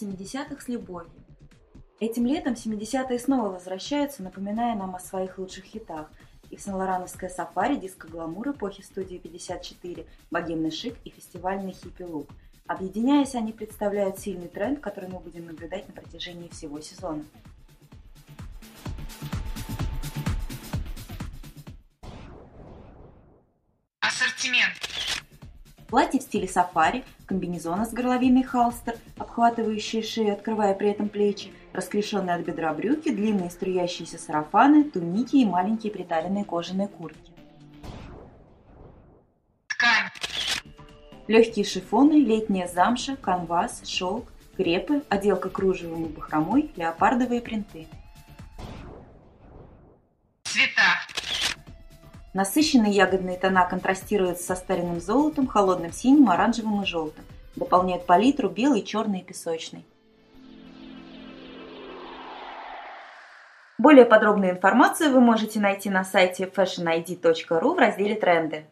70-х с любовью. Этим летом 70-е снова возвращаются, напоминая нам о своих лучших хитах. И в Сан-Лорановское сафари диско-гламур эпохи студии 54, богемный шик и фестивальный хиппи-лук. Объединяясь, они представляют сильный тренд, который мы будем наблюдать на протяжении всего сезона. Ассортимент. Платье в стиле сафари, комбинезоны с горловиной халстер, обхватывающие шею, открывая при этом плечи, расклешенные от бедра брюки, длинные струящиеся сарафаны, туники и маленькие приталенные кожаные куртки. Ткань. Легкие шифоны, летняя замша, канвас, шелк, крепы, отделка кружевом и бахромой, леопардовые принты. Цвета. Насыщенные ягодные тона контрастируют с состаренным золотом, холодным синим, оранжевым и желтым. Дополняют палитру белый, черный и песочный. Более подробную информацию вы можете найти на сайте fashionid.ru в разделе «Тренды».